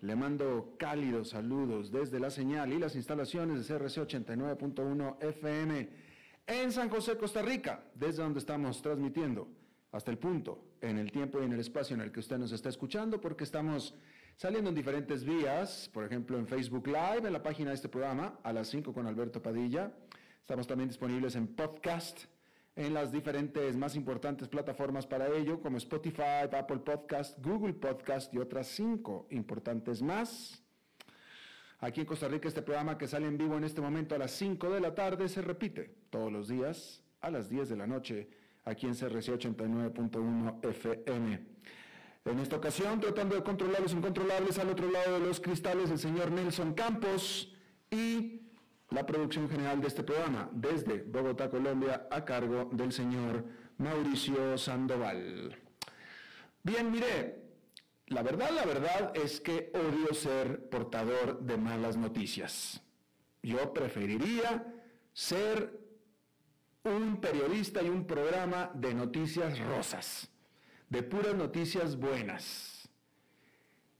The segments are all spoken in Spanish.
Le mando cálidos saludos desde la señal y las instalaciones de CRC 89.1 FM en San José, Costa Rica, desde donde estamos transmitiendo hasta el punto, en el tiempo y en el espacio en el que usted nos está escuchando, porque estamos saliendo en diferentes vías, por ejemplo en Facebook Live, en la página de este programa, a las 5 con Alberto Padilla. Estamos también disponibles en podcast en las diferentes más importantes plataformas para ello, como Spotify, Apple Podcast, Google Podcast y otras cinco importantes más. Aquí en Costa Rica este programa que sale en vivo en este momento a las 5 de la tarde se repite todos los días a las 10 de la noche aquí en CRC 89.1 FM. En esta ocasión, tratando de controlar los incontrolables al otro lado de los cristales, el señor Nelson Campos y la producción general de este programa desde Bogotá, Colombia, a cargo del señor Mauricio Sandoval. Bien, mire, la verdad, la verdad es que odio ser portador de malas noticias. Yo preferiría ser un periodista y un programa de noticias rosas, de puras noticias buenas.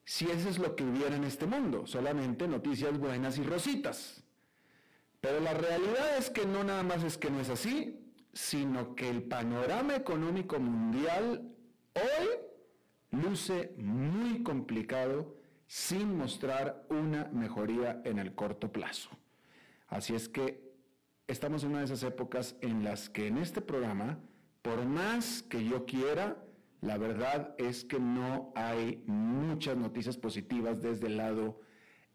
Si eso es lo que hubiera en este mundo, solamente noticias buenas y rositas. Pero la realidad es que no nada más es que no es así, sino que el panorama económico mundial hoy luce muy complicado sin mostrar una mejoría en el corto plazo. Así es que estamos en una de esas épocas en las que en este programa, por más que yo quiera, la verdad es que no hay muchas noticias positivas desde el lado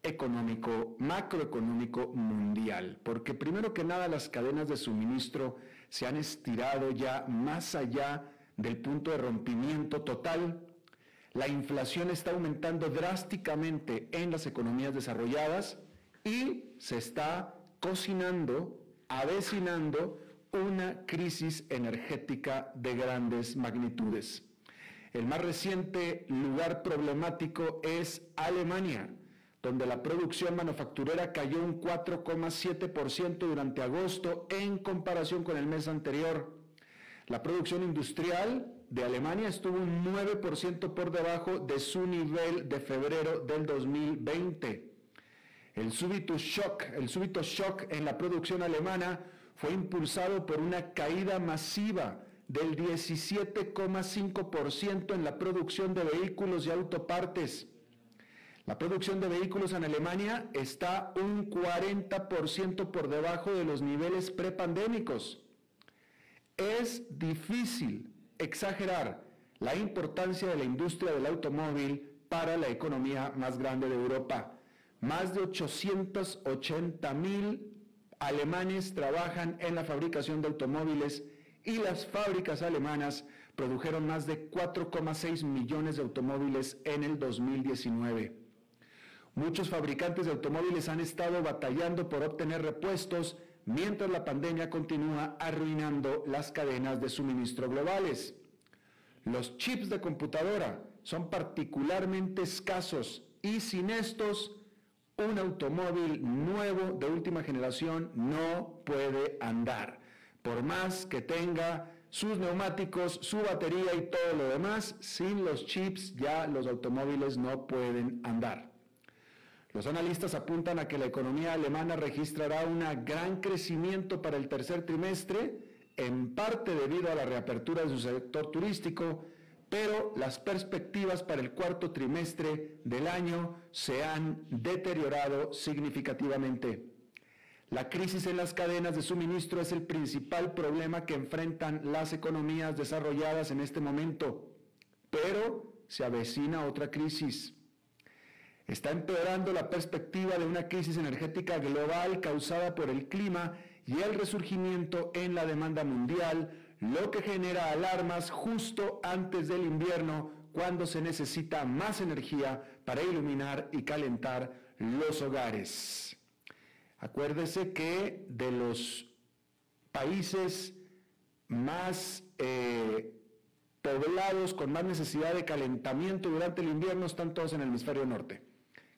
económico, macroeconómico mundial, porque primero que nada las cadenas de suministro se han estirado ya más allá del punto de rompimiento total. La inflación está aumentando drásticamente en las economías desarrolladas y se está cocinando, avecinando una crisis energética de grandes magnitudes. El más reciente lugar problemático es Alemania donde la producción manufacturera cayó un 4,7% durante agosto en comparación con el mes anterior. La producción industrial de Alemania estuvo un 9% por debajo de su nivel de febrero del 2020. El súbito shock, el súbito shock en la producción alemana fue impulsado por una caída masiva del 17,5% en la producción de vehículos y autopartes la producción de vehículos en Alemania está un 40% por debajo de los niveles prepandémicos. Es difícil exagerar la importancia de la industria del automóvil para la economía más grande de Europa. Más de 880 mil alemanes trabajan en la fabricación de automóviles y las fábricas alemanas produjeron más de 4,6 millones de automóviles en el 2019. Muchos fabricantes de automóviles han estado batallando por obtener repuestos mientras la pandemia continúa arruinando las cadenas de suministro globales. Los chips de computadora son particularmente escasos y sin estos, un automóvil nuevo de última generación no puede andar. Por más que tenga sus neumáticos, su batería y todo lo demás, sin los chips ya los automóviles no pueden andar. Los analistas apuntan a que la economía alemana registrará un gran crecimiento para el tercer trimestre, en parte debido a la reapertura de su sector turístico, pero las perspectivas para el cuarto trimestre del año se han deteriorado significativamente. La crisis en las cadenas de suministro es el principal problema que enfrentan las economías desarrolladas en este momento. pero se avecina otra crisis. Está empeorando la perspectiva de una crisis energética global causada por el clima y el resurgimiento en la demanda mundial, lo que genera alarmas justo antes del invierno cuando se necesita más energía para iluminar y calentar los hogares. Acuérdese que de los países más eh, poblados con más necesidad de calentamiento durante el invierno están todos en el hemisferio norte,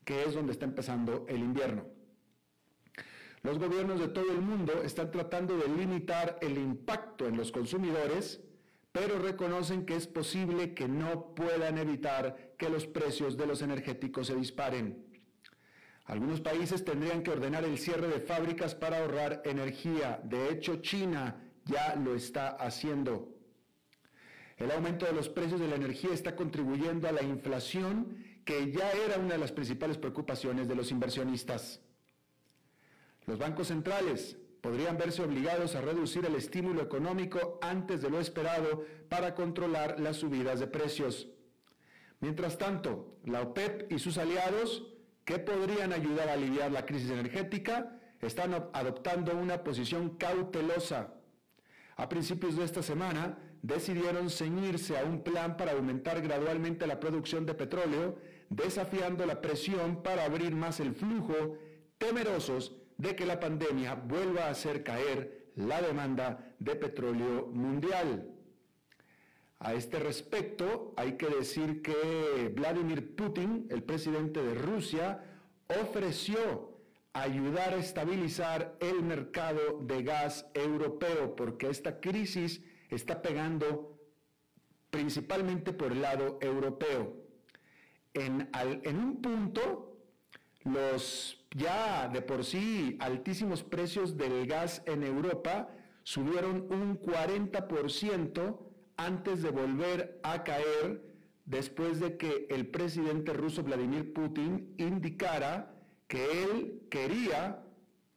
que es donde está empezando el invierno. Los gobiernos de todo el mundo están tratando de limitar el impacto en los consumidores, pero reconocen que es posible que no puedan evitar que los precios de los energéticos se disparen. Algunos países tendrían que ordenar el cierre de fábricas para ahorrar energía. De hecho, China ya lo está haciendo. El aumento de los precios de la energía está contribuyendo a la inflación, que ya era una de las principales preocupaciones de los inversionistas. Los bancos centrales podrían verse obligados a reducir el estímulo económico antes de lo esperado para controlar las subidas de precios. Mientras tanto, la OPEP y sus aliados, que podrían ayudar a aliviar la crisis energética, están adoptando una posición cautelosa. A principios de esta semana, decidieron ceñirse a un plan para aumentar gradualmente la producción de petróleo, desafiando la presión para abrir más el flujo, temerosos de que la pandemia vuelva a hacer caer la demanda de petróleo mundial. A este respecto, hay que decir que Vladimir Putin, el presidente de Rusia, ofreció ayudar a estabilizar el mercado de gas europeo, porque esta crisis está pegando principalmente por el lado europeo. En, un punto, los ya de por sí altísimos precios del gas en Europa subieron un 40% antes de volver a caer después de que el presidente ruso Vladimir Putin indicara que él quería,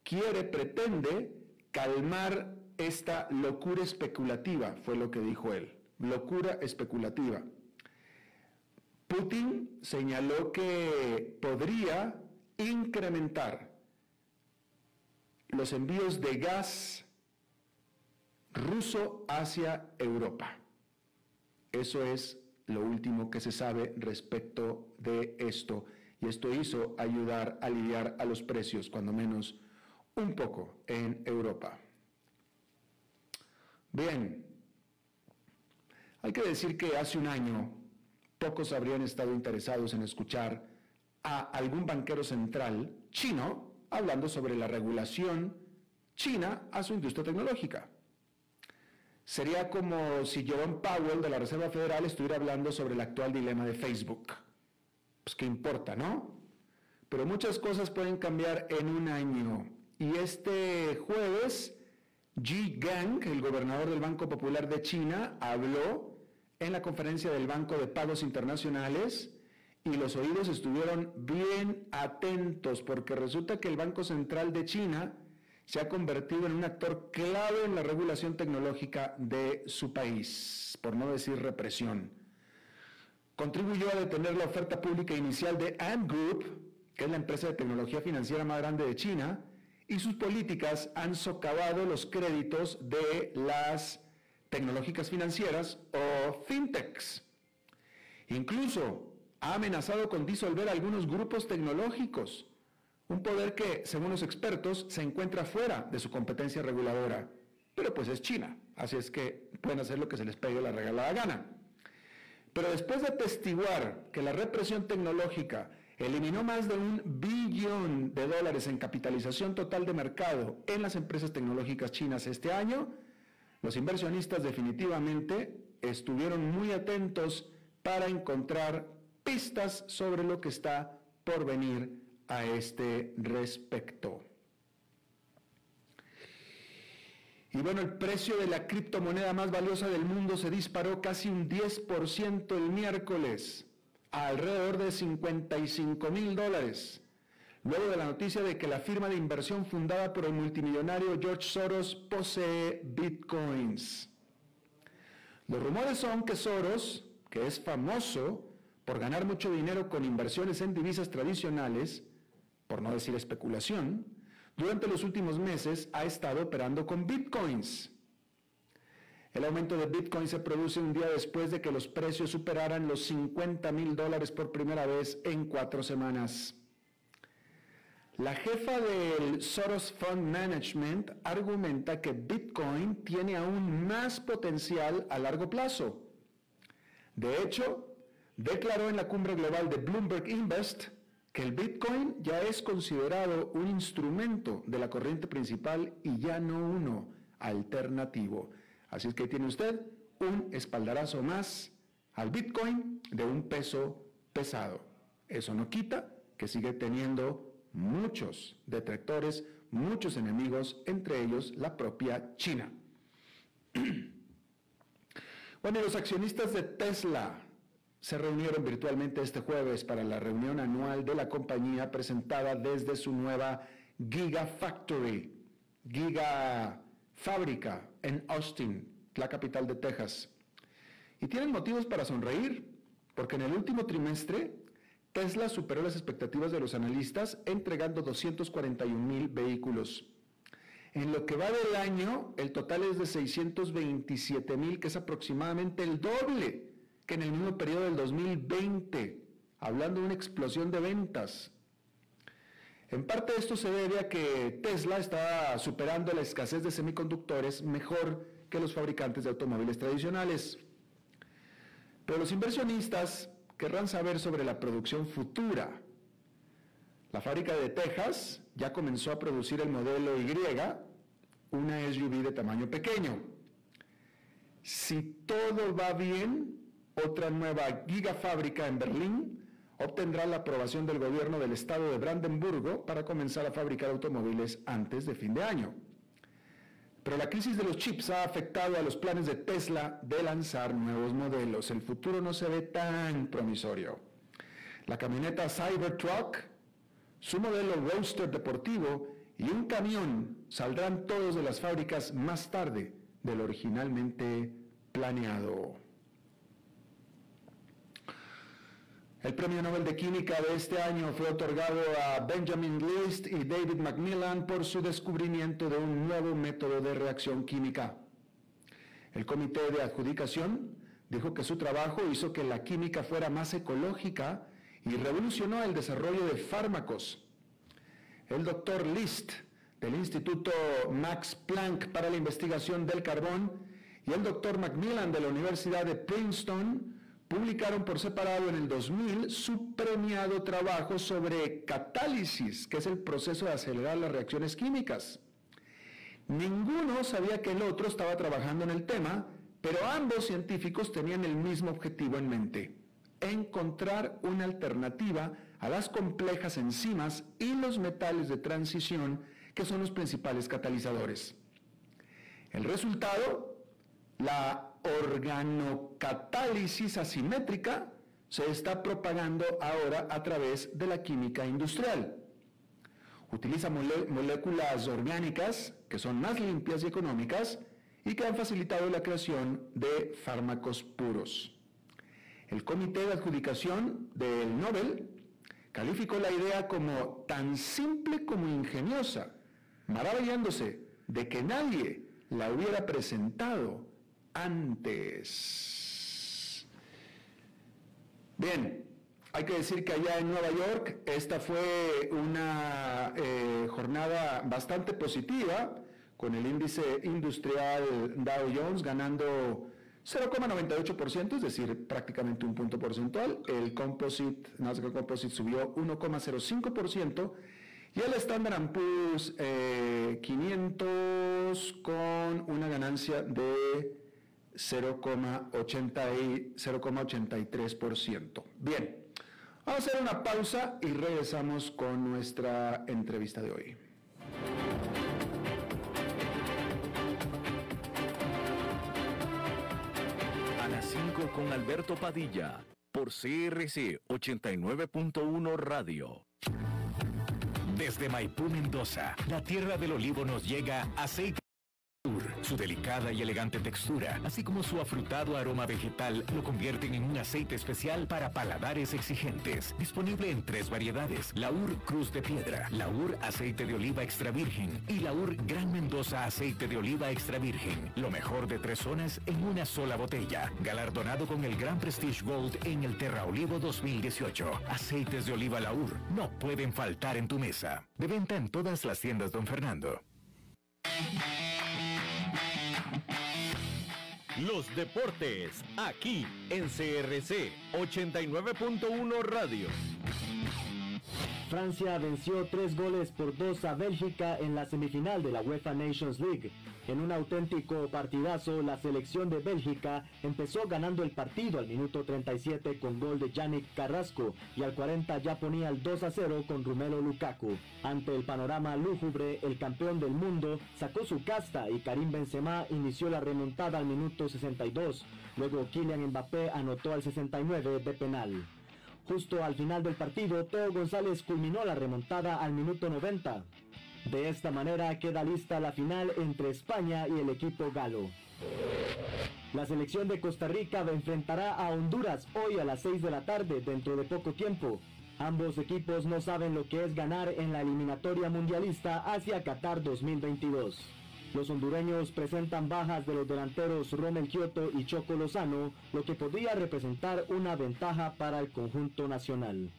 quiere, pretende calmar esta locura especulativa, fue lo que dijo él, locura especulativa. Putin señaló que podría incrementar los envíos de gas ruso hacia Europa. Eso es lo último que se sabe respecto de esto. Y esto hizo ayudar a aliviar a los precios, cuando menos un poco, en Europa. Bien, hay que decir que hace un año pocos habrían estado interesados en escuchar a algún banquero central chino hablando sobre la regulación china a su industria tecnológica. Sería como si Jerome Powell de la Reserva Federal estuviera hablando sobre el actual dilema de Facebook. Pues qué importa, ¿no? Pero muchas cosas pueden cambiar en un año. Y este jueves, Ji Gang, el gobernador del Banco Popular de China, habló en la conferencia del Banco de Pagos Internacionales y los oídos estuvieron bien atentos porque resulta que el Banco Central de China se ha convertido en un actor clave en la regulación tecnológica de su país, por no decir represión. Contribuyó a detener la oferta pública inicial de Ant Group, que es la empresa de tecnología financiera más grande de China, y sus políticas han socavado los créditos de las tecnológicas financieras o fintechs. Incluso ha amenazado con disolver algunos grupos tecnológicos, un poder que, según los expertos, se encuentra fuera de su competencia reguladora. Pero pues es China, así es que pueden hacer lo que se les pegue la regalada gana. Pero después de testiguar que la represión tecnológica eliminó más de un billón de dólares en capitalización total de mercado en las empresas tecnológicas chinas este año, los inversionistas definitivamente estuvieron muy atentos para encontrar pistas sobre lo que está por venir a este respecto. Y bueno, el precio de la criptomoneda más valiosa del mundo se disparó casi un 10% el miércoles, a alrededor de 55 mil dólares, luego de la noticia de que la firma de inversión fundada por el multimillonario George Soros posee bitcoins. Los rumores son que Soros que es famoso por ganar mucho dinero con inversiones en divisas tradicionales, por no decir especulación, durante los últimos meses ha estado operando con bitcoins. El aumento de Bitcoin se produce un día después de que los precios superaran los 50 mil dólares por primera vez en cuatro semanas. La jefa del Soros Fund Management argumenta que Bitcoin tiene aún más potencial a largo plazo. De hecho, declaró en la cumbre global de Bloomberg Invest que el Bitcoin ya es considerado un instrumento de la corriente principal y ya no uno alternativo. Así es que tiene usted un espaldarazo más al Bitcoin de un peso pesado. Eso no quita que sigue teniendo muchos detractores, muchos enemigos, entre ellos la propia China. Bueno, los accionistas de Tesla se reunieron virtualmente este jueves para la reunión anual de la compañía presentada desde su nueva Gigafactory, Giga Fábrica en Austin, la capital de Texas. Y tienen motivos para sonreír, porque en el último trimestre Tesla superó las expectativas de los analistas entregando 241 mil vehículos. En lo que va del año, el total es de 627 mil, que es aproximadamente el doble que en el mismo periodo del 2020, hablando de una explosión de ventas. En parte esto se debe a que Tesla está superando la escasez de semiconductores mejor que los fabricantes de automóviles tradicionales. Pero los inversionistas querrán saber sobre la producción futura. La fábrica de Texas ya comenzó a producir el modelo Y, una SUV de tamaño pequeño. Si todo va bien, otra nueva gigafábrica en Berlín obtendrá la aprobación del gobierno del estado de Brandenburgo para comenzar a fabricar automóviles antes de fin de año. Pero la crisis de los chips ha afectado a los planes de Tesla de lanzar nuevos modelos. El futuro no se ve tan promisorio. La camioneta Cybertruck, su modelo Roadster deportivo y un camión saldrán todos de las fábricas más tarde de lo originalmente planeado. El premio Nobel de Química de este año fue otorgado a Benjamin List y David Macmillan por su descubrimiento de un nuevo método de reacción química. El comité de adjudicación dijo que su trabajo hizo que la química fuera más ecológica y revolucionó el desarrollo de fármacos. El doctor List del Instituto Max Planck para la Investigación del Carbón y el doctor Macmillan de la Universidad de Princeton publicaron por separado en el 2000 su premiado trabajo sobre catálisis, que es el proceso de acelerar las reacciones químicas. Ninguno sabía que el otro estaba trabajando en el tema, pero ambos científicos tenían el mismo objetivo en mente, encontrar una alternativa a las complejas enzimas y los metales de transición que son los principales catalizadores. El resultado, la organocatálisis asimétrica se está propagando ahora a través de la química industrial. Utiliza moléculas orgánicas que son más limpias y económicas y que han facilitado la creación de fármacos puros. El comité de adjudicación del Nobel calificó la idea como tan simple como ingeniosa, maravillándose de que nadie la hubiera presentado antes. Bien, hay que decir que allá en Nueva York esta fue una eh, jornada bastante positiva, con el índice industrial Dow Jones ganando 0,98%, es decir, prácticamente un punto porcentual. El composite, Nasdaq Composite subió 1,05% y el Standard Poor's 500 eh, con una ganancia de 0,83%. Bien, vamos a hacer una pausa y regresamos con nuestra entrevista de hoy. A las 5 con Alberto Padilla, por CRC 89.1 Radio. Desde Maipú, Mendoza, la tierra del olivo nos llega aceite Su delicada y elegante textura, así como su afrutado aroma vegetal, lo convierten en un aceite especial para paladares exigentes. Disponible en tres variedades: Laur Cruz de Piedra, Laur Aceite de Oliva Extra Virgen y Laur Gran Mendoza Aceite de Oliva Extra Virgen. Lo mejor de tres zonas en una sola botella. Galardonado con el Gran Prestige Gold en el Terra Olivo 2018. Aceites de oliva Laur no pueden faltar en tu mesa. De venta en todas las tiendas, don Fernando. Los deportes, aquí en CRC 89.1 Radio. Francia venció tres goles por dos a Bélgica en la semifinal de la UEFA Nations League. En un auténtico partidazo, la selección de Bélgica empezó ganando el partido al minuto 37 con gol de Yannick Carrasco y al 40 ya ponía el 2 a 0 con Rumelo Lukaku. Ante el panorama lúgubre, el campeón del mundo sacó su casta y Karim Benzema inició la remontada al minuto 62. Luego Kylian Mbappé anotó al 69 de penal. Justo al final del partido, Teo González culminó la remontada al minuto 90. De esta manera queda lista la final entre España y el equipo galo. La selección de Costa Rica enfrentará a Honduras hoy a las 6 de la tarde dentro de poco tiempo. Ambos equipos no saben lo que es ganar en la eliminatoria mundialista hacia Qatar 2022. Los hondureños presentan bajas de los delanteros Romel Kioto y Choco Lozano, lo que podría representar una ventaja para el conjunto nacional.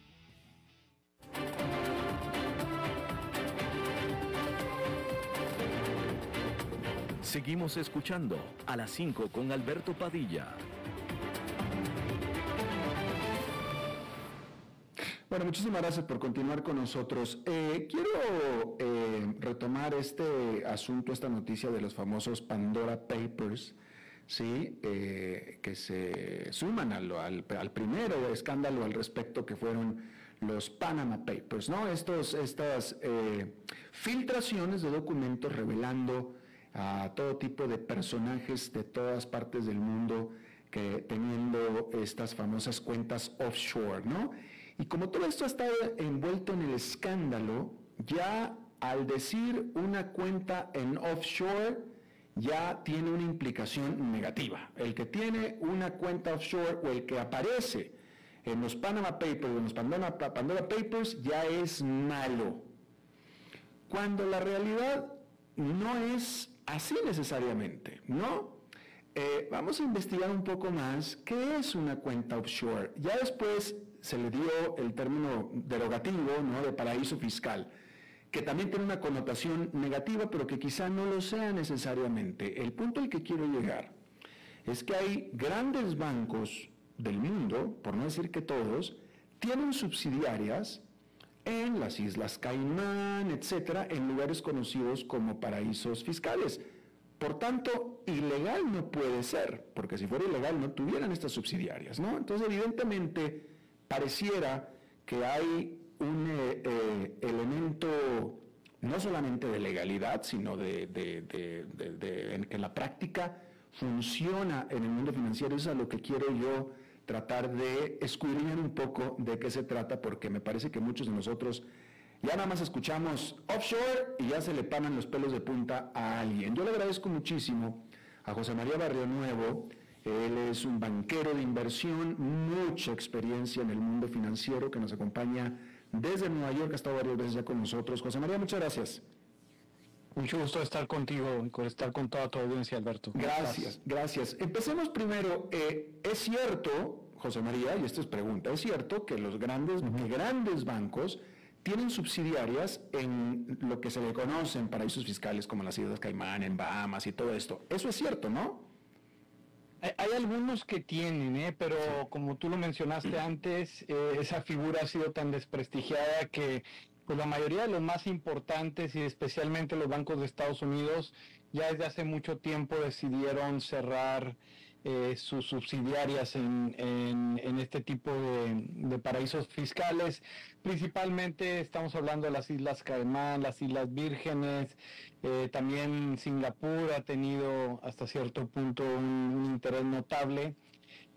Seguimos escuchando a las 5 con Alberto Padilla. Bueno, muchísimas gracias por continuar con nosotros. Eh, quiero eh, retomar este asunto, esta noticia de los famosos Pandora Papers, ¿sí? Eh, que se suman al, al, al, escándalo al respecto que fueron los Panama Papers, ¿no? Estos, estas filtraciones de documentos revelando a todo tipo de personajes de todas partes del mundo que teniendo estas famosas cuentas offshore, ¿no? Y como todo esto ha estado envuelto en el escándalo, ya al decir una cuenta en offshore, ya tiene una implicación negativa. El que tiene una cuenta offshore o el que aparece en los Panama Papers en los Pandora, Pandora Papers ya es malo. Cuando la realidad no es así necesariamente, ¿no? Eh, vamos a investigar un poco más qué es una cuenta offshore. Ya después se le dio el término derogativo, ¿no? De paraíso fiscal, que también tiene una connotación negativa, pero que quizá no lo sea necesariamente. El punto al que quiero llegar es que hay grandes bancos del mundo, por no decir que todos, tienen subsidiarias en las Islas Caimán, etcétera, en lugares conocidos como paraísos fiscales. Por tanto, ilegal no puede ser, porque si fuera ilegal no tuvieran estas subsidiarias, ¿no? Entonces, evidentemente, pareciera que hay un eh, eh, elemento no solamente de legalidad, sino de, en que la práctica funciona en el mundo financiero. Eso es a lo que quiero yo tratar de escudriñar un poco de qué se trata, porque me parece que muchos de nosotros ya nada más escuchamos offshore y ya se le panan los pelos de punta a alguien. Yo le agradezco muchísimo a José María Barrio Nuevo. Él es un banquero de inversión, mucha experiencia en el mundo financiero que nos acompaña desde Nueva York, ha estado varias veces ya con nosotros. José María, muchas gracias. Mucho gusto estar contigo y estar con toda tu audiencia, Alberto. Gracias, gracias. Empecemos primero. Eh, es cierto, José María, y esto es pregunta, es cierto que los grandes, grandes bancos tienen subsidiarias en lo que se le conocen paraísos fiscales como las Islas Caimán, en Bahamas y todo esto. Eso es cierto, ¿no? Hay, algunos que tienen, ¿eh? pero como tú lo mencionaste antes, eh, esa figura ha sido tan desprestigiada que pues la mayoría de los más importantes y especialmente los bancos de Estados Unidos ya desde hace mucho tiempo decidieron cerrar eh, sus subsidiarias en, en, este tipo de, paraísos fiscales. Principalmente estamos hablando de las Islas Caimán, las Islas Vírgenes, eh, también Singapur ha tenido hasta cierto punto un, interés notable.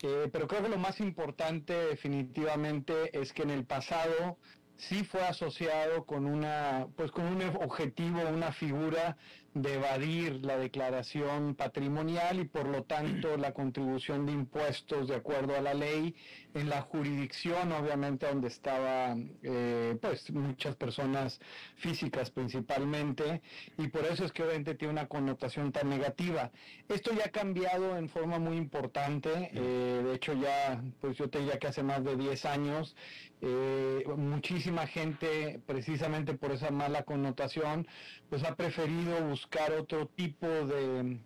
Eh, pero creo que lo más importante definitivamente es que en el pasado sí fue asociado con una, pues con un objetivo, una figura de evadir la declaración patrimonial y por lo tanto la contribución de impuestos de acuerdo a la ley en la jurisdicción obviamente donde estaban eh, pues muchas personas físicas principalmente. Y por eso es que obviamente tiene una connotación tan negativa. Esto ya ha cambiado en forma muy importante. Eh, de hecho ya pues yo te diría que hace más de 10 años eh, muchísima gente, precisamente por esa mala connotación, pues ha preferido buscar otro tipo de,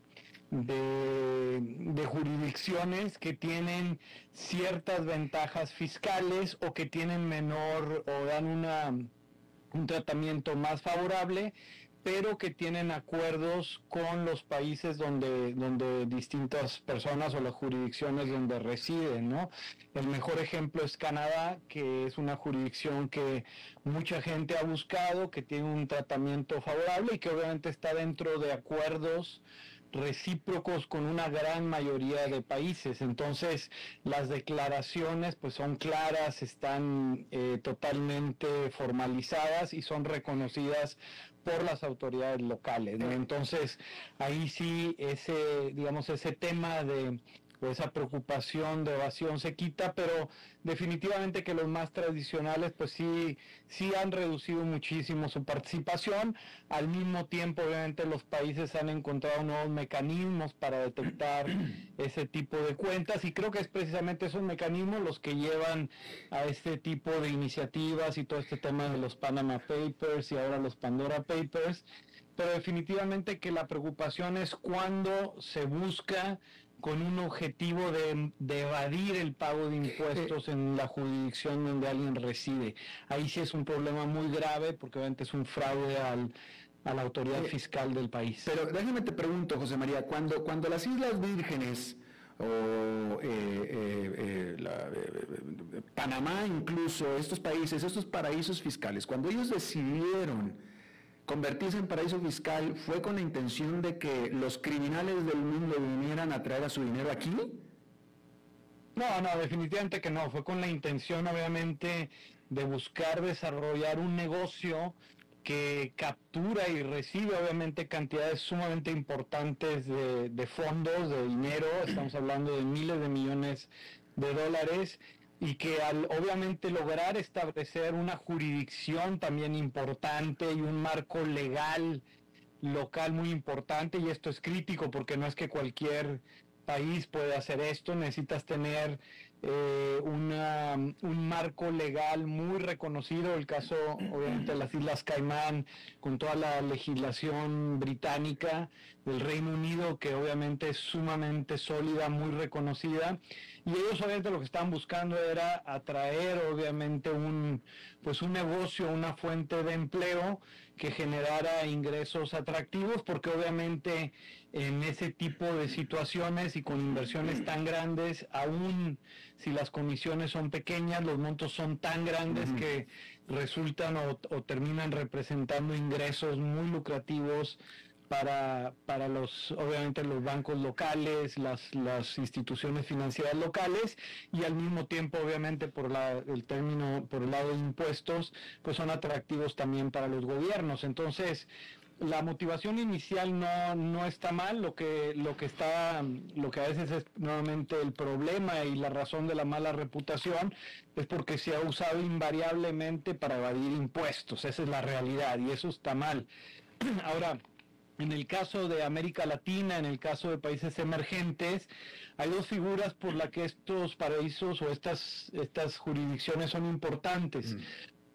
de, jurisdicciones que tienen ciertas ventajas fiscales o que tienen menor o dan una, un tratamiento más favorable pero que tienen acuerdos con los países donde, donde distintas personas o las jurisdicciones donde residen, ¿no? El mejor ejemplo es Canadá, que es una jurisdicción que mucha gente ha buscado, que tiene un tratamiento favorable y que obviamente está dentro de acuerdos recíprocos con una gran mayoría de países. Entonces, las declaraciones pues son claras, están eh, totalmente formalizadas y son reconocidas por las autoridades locales. Entonces, ahí sí ese, digamos, ese tema de esa preocupación de evasión se quita, pero definitivamente que los más tradicionales pues sí, sí han reducido muchísimo su participación. Al mismo tiempo, obviamente, los países han encontrado nuevos mecanismos para detectar ese tipo de cuentas y creo que es precisamente esos mecanismos los que llevan a este tipo de iniciativas y todo este tema de los Panama Papers y ahora los Pandora Papers. Pero definitivamente que la preocupación es cuando se busca con un objetivo de, evadir el pago de impuestos en la jurisdicción donde alguien reside. Ahí sí es un problema muy grave porque obviamente es un fraude al, a la autoridad fiscal del país. Pero déjame te pregunto, José María, cuando, cuando las Islas Vírgenes o eh, eh, eh, Panamá incluso, estos países, estos paraísos fiscales, cuando ellos decidieron convertirse en paraíso fiscal fue con la intención de que los criminales del mundo vinieran a traer a su dinero aquí? No, no, definitivamente que no. Fue con la intención, obviamente, de buscar desarrollar un negocio que captura y recibe, obviamente, cantidades sumamente importantes de, de fondos, de dinero. Estamos hablando de miles de millones de dólares y que al obviamente lograr establecer una jurisdicción también importante y un marco legal local muy importante y esto es crítico porque no es que cualquier país puede hacer esto, necesitas tener eh, un marco legal muy reconocido, el caso obviamente de las Islas Caimán, con toda la legislación británica del Reino Unido, que obviamente es sumamente sólida, muy reconocida, y ellos obviamente lo que estaban buscando era atraer obviamente un, pues un negocio, una fuente de empleo que generara ingresos atractivos, porque obviamente en ese tipo de situaciones y con inversiones tan grandes, aún si las comisiones son pequeñas, los montos son tan grandes que resultan o, terminan representando ingresos muy lucrativos para, para los, obviamente los bancos locales, las, las instituciones financieras locales y al mismo tiempo, obviamente, por la, el término, por el lado de impuestos, pues son atractivos también para los gobiernos. Entonces, la motivación inicial no, no está mal, lo que, lo que está, lo que a veces es nuevamente el problema y la razón de la mala reputación es porque se ha usado invariablemente para evadir impuestos, esa es la realidad y eso está mal. Ahora, en el caso de América Latina, en el caso de países emergentes, hay dos figuras por las que estos paraísos o estas, estas jurisdicciones son importantes. Mm.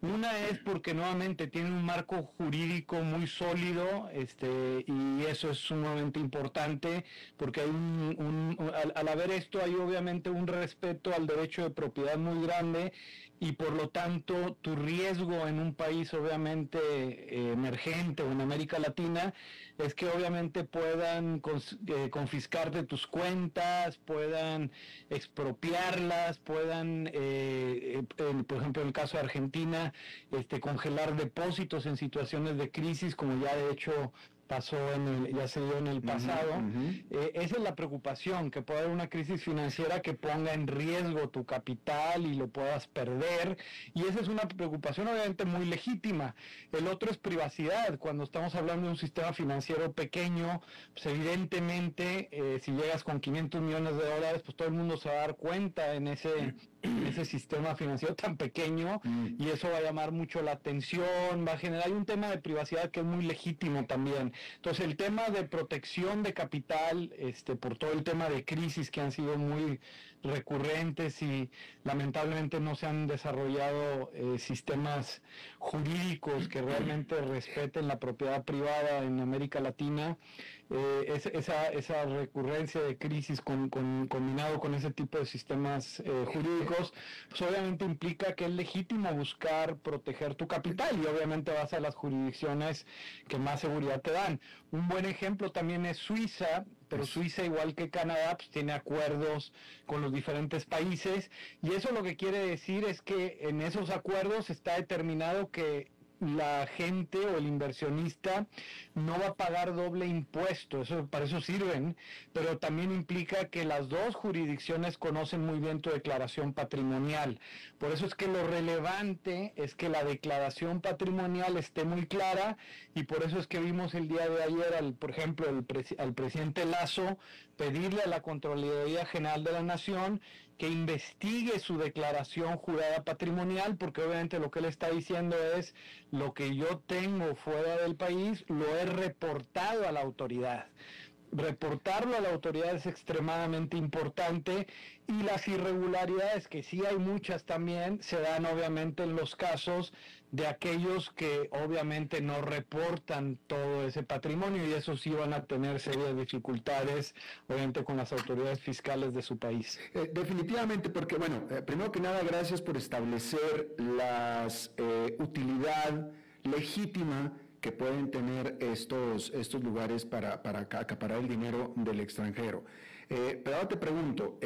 Una es porque nuevamente tiene un marco jurídico muy sólido, este, y eso es sumamente importante, porque hay un, al, al, haber esto hay obviamente un respeto al derecho de propiedad muy grande y por lo tanto tu riesgo en un país obviamente eh, emergente o en América Latina es que obviamente puedan eh, confiscarte tus cuentas, puedan expropiarlas, puedan, eh, por ejemplo en el caso de Argentina, este, congelar depósitos en situaciones de crisis como ya de hecho pasó en el, ya se dio en el pasado. Eh, esa es la preocupación, que pueda haber una crisis financiera que ponga en riesgo tu capital y lo puedas perder. Y esa es una preocupación obviamente muy legítima. El otro es privacidad. Cuando estamos hablando de un sistema financiero pequeño, pues evidentemente eh, si llegas con 500 millones de dólares, pues todo el mundo se va a dar cuenta en ese ese sistema financiero tan pequeño mm. y eso va a llamar mucho la atención, va a generar un tema de privacidad que es muy legítimo también. Entonces el tema de protección de capital, este, por todo el tema de crisis que han sido muy recurrentes y lamentablemente no se han desarrollado eh, sistemas jurídicos que realmente respeten la propiedad privada en América Latina, eh, esa, esa, recurrencia de crisis con, combinado con ese tipo de sistemas eh, jurídicos, pues obviamente implica que es legítimo buscar proteger tu capital y obviamente vas a las jurisdicciones que más seguridad te dan. Un buen ejemplo también es Suiza, pero Suiza, igual que Canadá, pues, tiene acuerdos con los diferentes países y eso lo que quiere decir es que en esos acuerdos está determinado que la gente o el inversionista no va a pagar doble impuesto, eso para eso sirven, pero también implica que las dos jurisdicciones conocen muy bien tu declaración patrimonial. Por eso es que lo relevante es que la declaración patrimonial esté muy clara y por eso es que vimos el día de ayer al, por ejemplo, al presidente Lazo pedirle a la Contraloría General de la Nación que investigue su declaración jurada patrimonial, porque obviamente lo que él está diciendo es lo que yo tengo fuera del país, lo he reportado a la autoridad reportarlo a la autoridad es extremadamente importante y las irregularidades, que sí hay muchas también, se dan obviamente en los casos de aquellos que obviamente no reportan todo ese patrimonio y eso sí van a tener serias dificultades, obviamente con las autoridades fiscales de su país. Eh, definitivamente, porque bueno, eh, primero que nada, gracias por establecer la eh, utilidad legítima que pueden tener estos, estos lugares para, para acaparar el dinero del extranjero. Pero ahora te pregunto,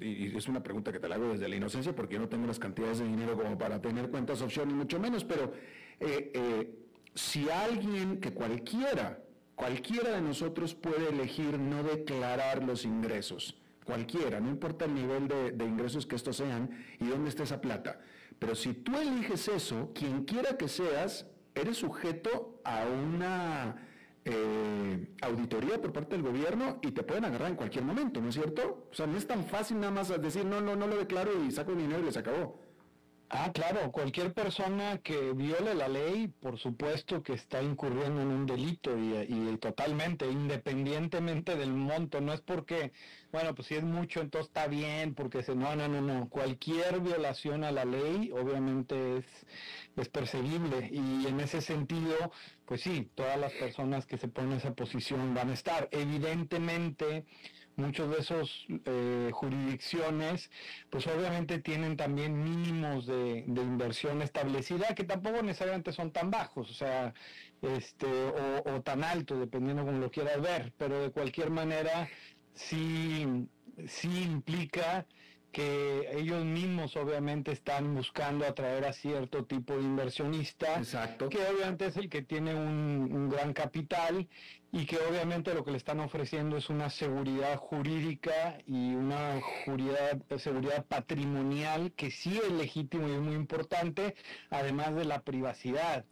y es una pregunta que te la hago desde la inocencia porque yo no tengo las cantidades de dinero como para tener cuentas offshore ni mucho menos, pero si alguien, que cualquiera, cualquiera de nosotros puede elegir no declarar los ingresos, cualquiera, no importa el nivel de, de ingresos que estos sean y dónde esté esa plata, pero si tú eliges eso, quien quiera que seas, eres sujeto a una eh, auditoría por parte del gobierno y te pueden agarrar en cualquier momento, ¿no es cierto? O sea, no es tan fácil nada más decir, no, no, no lo declaro y saco el dinero y les acabó. Ah, claro, cualquier persona que viole la ley, por supuesto que está incurriendo en un delito y, y, totalmente, independientemente del monto, no es porque, bueno, pues si es mucho, entonces está bien, porque se, no, no, no, no, cualquier violación a la ley obviamente es, es y en ese sentido, pues sí, todas las personas que se ponen en esa posición van a estar. Evidentemente, muchos de esos eh, jurisdicciones, pues obviamente tienen también mínimos de, inversión establecida que tampoco necesariamente son tan bajos, o sea, este, o, tan altos, dependiendo como lo quieras ver, pero de cualquier manera sí, sí implica que ellos mismos obviamente están buscando atraer a cierto tipo de inversionista, que obviamente es el que tiene un, gran capital y que obviamente lo que le están ofreciendo es una seguridad jurídica y una seguridad patrimonial que sí es legítimo y es muy importante, además de la privacidad.